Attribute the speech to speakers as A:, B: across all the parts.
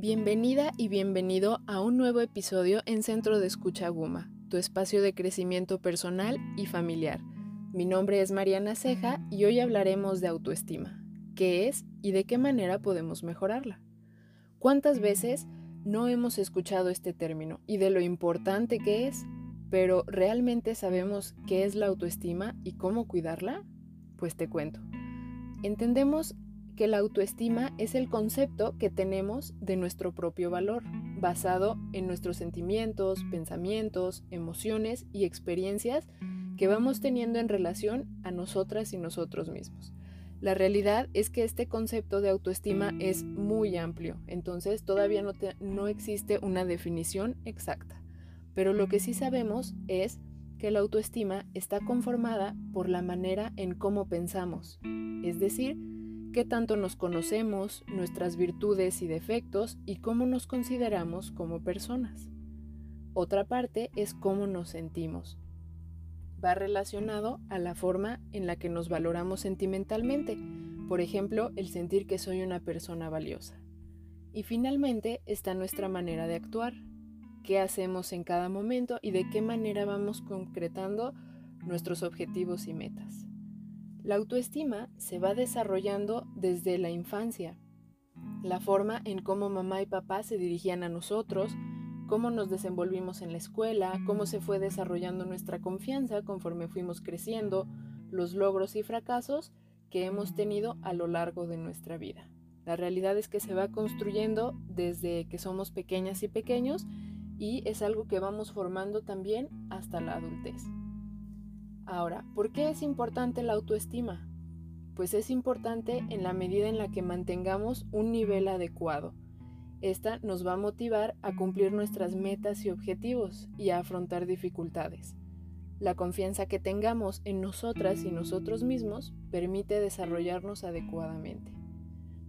A: Bienvenida y bienvenido a un nuevo episodio en Centro de Escucha Guma, tu espacio de crecimiento personal y familiar. Mi nombre es Mariana Ceja y hoy hablaremos de autoestima, qué es y de qué manera podemos mejorarla. ¿Cuántas veces no hemos escuchado este término y de lo importante que es? Pero ¿realmente sabemos qué es la autoestima y cómo cuidarla? Pues te cuento. Entendemos que la autoestima es el concepto que tenemos de nuestro propio valor, basado en nuestros sentimientos, pensamientos, emociones y experiencias que vamos teniendo en relación a nosotras y nosotros mismos. La realidad es que este concepto de autoestima es muy amplio, entonces todavía no, no existe una definición exacta. Pero lo que sí sabemos es que la autoestima está conformada por la manera en cómo pensamos, es decir, qué tanto nos conocemos, nuestras virtudes y defectos y cómo nos consideramos como personas. Otra parte es cómo nos sentimos. Va relacionado a la forma en la que nos valoramos sentimentalmente, por ejemplo, el sentir que soy una persona valiosa. Y finalmente está nuestra manera de actuar, qué hacemos en cada momento y de qué manera vamos concretando nuestros objetivos y metas. La autoestima se va desarrollando desde la infancia. La forma en cómo mamá y papá se dirigían a nosotros, cómo nos desenvolvimos en la escuela, cómo se fue desarrollando nuestra confianza conforme fuimos creciendo, los logros y fracasos que hemos tenido a lo largo de nuestra vida. La realidad es que se va construyendo desde que somos pequeñas y pequeños y es algo que vamos formando también hasta la adultez. Ahora, ¿por qué es importante la autoestima? Pues es importante en la medida en la que mantengamos un nivel adecuado. Esta nos va a motivar a cumplir nuestras metas y objetivos y a afrontar dificultades. La confianza que tengamos en nosotras y nosotros mismos permite desarrollarnos adecuadamente,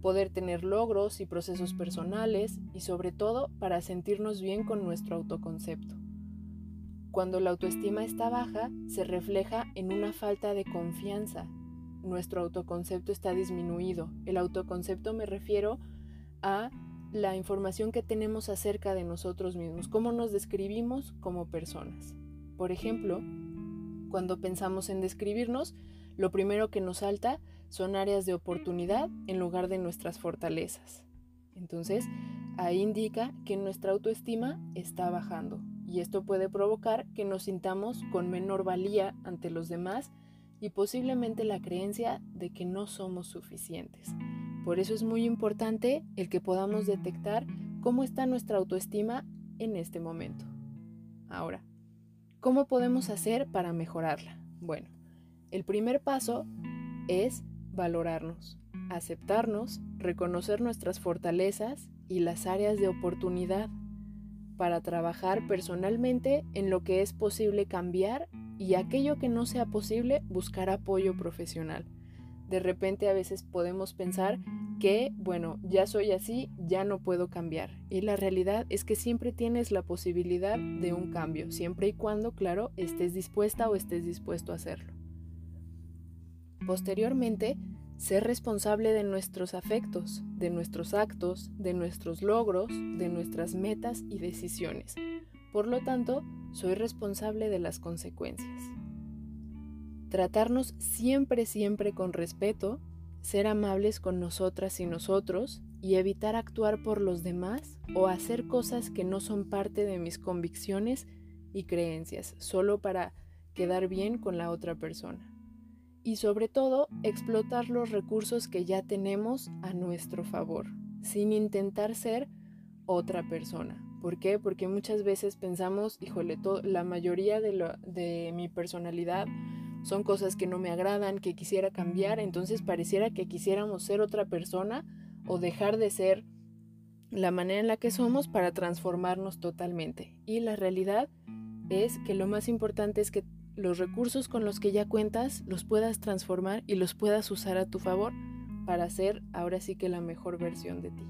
A: poder tener logros y procesos personales y sobre todo para sentirnos bien con nuestro autoconcepto. Cuando la autoestima está baja, se refleja en una falta de confianza. Nuestro autoconcepto está disminuido. El autoconcepto me refiero a la información que tenemos acerca de nosotros mismos, cómo nos describimos como personas. Por ejemplo, cuando pensamos en describirnos, lo primero que nos salta son áreas de oportunidad en lugar de nuestras fortalezas. Entonces, ahí indica que nuestra autoestima está bajando y esto puede provocar que nos sintamos con menor valía ante los demás y posiblemente la creencia de que no somos suficientes. Por eso es muy importante el que podamos detectar cómo está nuestra autoestima en este momento. Ahora, ¿cómo podemos hacer para mejorarla? Bueno, el primer paso es valorarnos, aceptarnos, reconocer nuestras fortalezas y las áreas de oportunidad para trabajar personalmente en lo que es posible cambiar y aquello que no sea posible buscar apoyo profesional. De repente a veces podemos pensar que, bueno, ya soy así, ya no puedo cambiar. Y la realidad es que siempre tienes la posibilidad de un cambio, siempre y cuando, claro, estés dispuesta o estés dispuesto a hacerlo. Posteriormente, ser responsable de nuestros afectos, de nuestros actos, de nuestros logros, de nuestras metas y decisiones. Por lo tanto, soy responsable de las consecuencias. Tratarnos siempre, siempre con respeto, ser amables con nosotras y nosotros y evitar actuar por los demás o hacer cosas que no son parte de mis convicciones y creencias, solo para quedar bien con la otra persona y sobre todo explotar los recursos que ya tenemos a nuestro favor, sin intentar ser otra persona. ¿Por qué? Porque muchas veces pensamos, híjole, la mayoría de, de mi personalidad son cosas que no me agradan, que quisiera cambiar, entonces pareciera que quisiéramos ser otra persona o dejar de ser la manera en la que somos para transformarnos totalmente. Y la realidad es que lo más importante es que los recursos con los que ya cuentas los puedas transformar y los puedas usar a tu favor para ser ahora sí que la mejor versión de ti.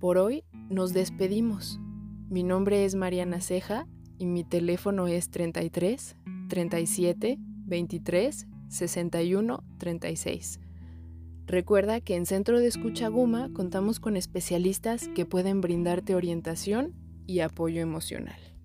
A: Por hoy nos despedimos. Mi nombre es Mariana Ceja y mi teléfono es 33 37 23 61 36. Recuerda que en Centro de Escucha Guma contamos con especialistas que pueden brindarte orientación y apoyo emocional.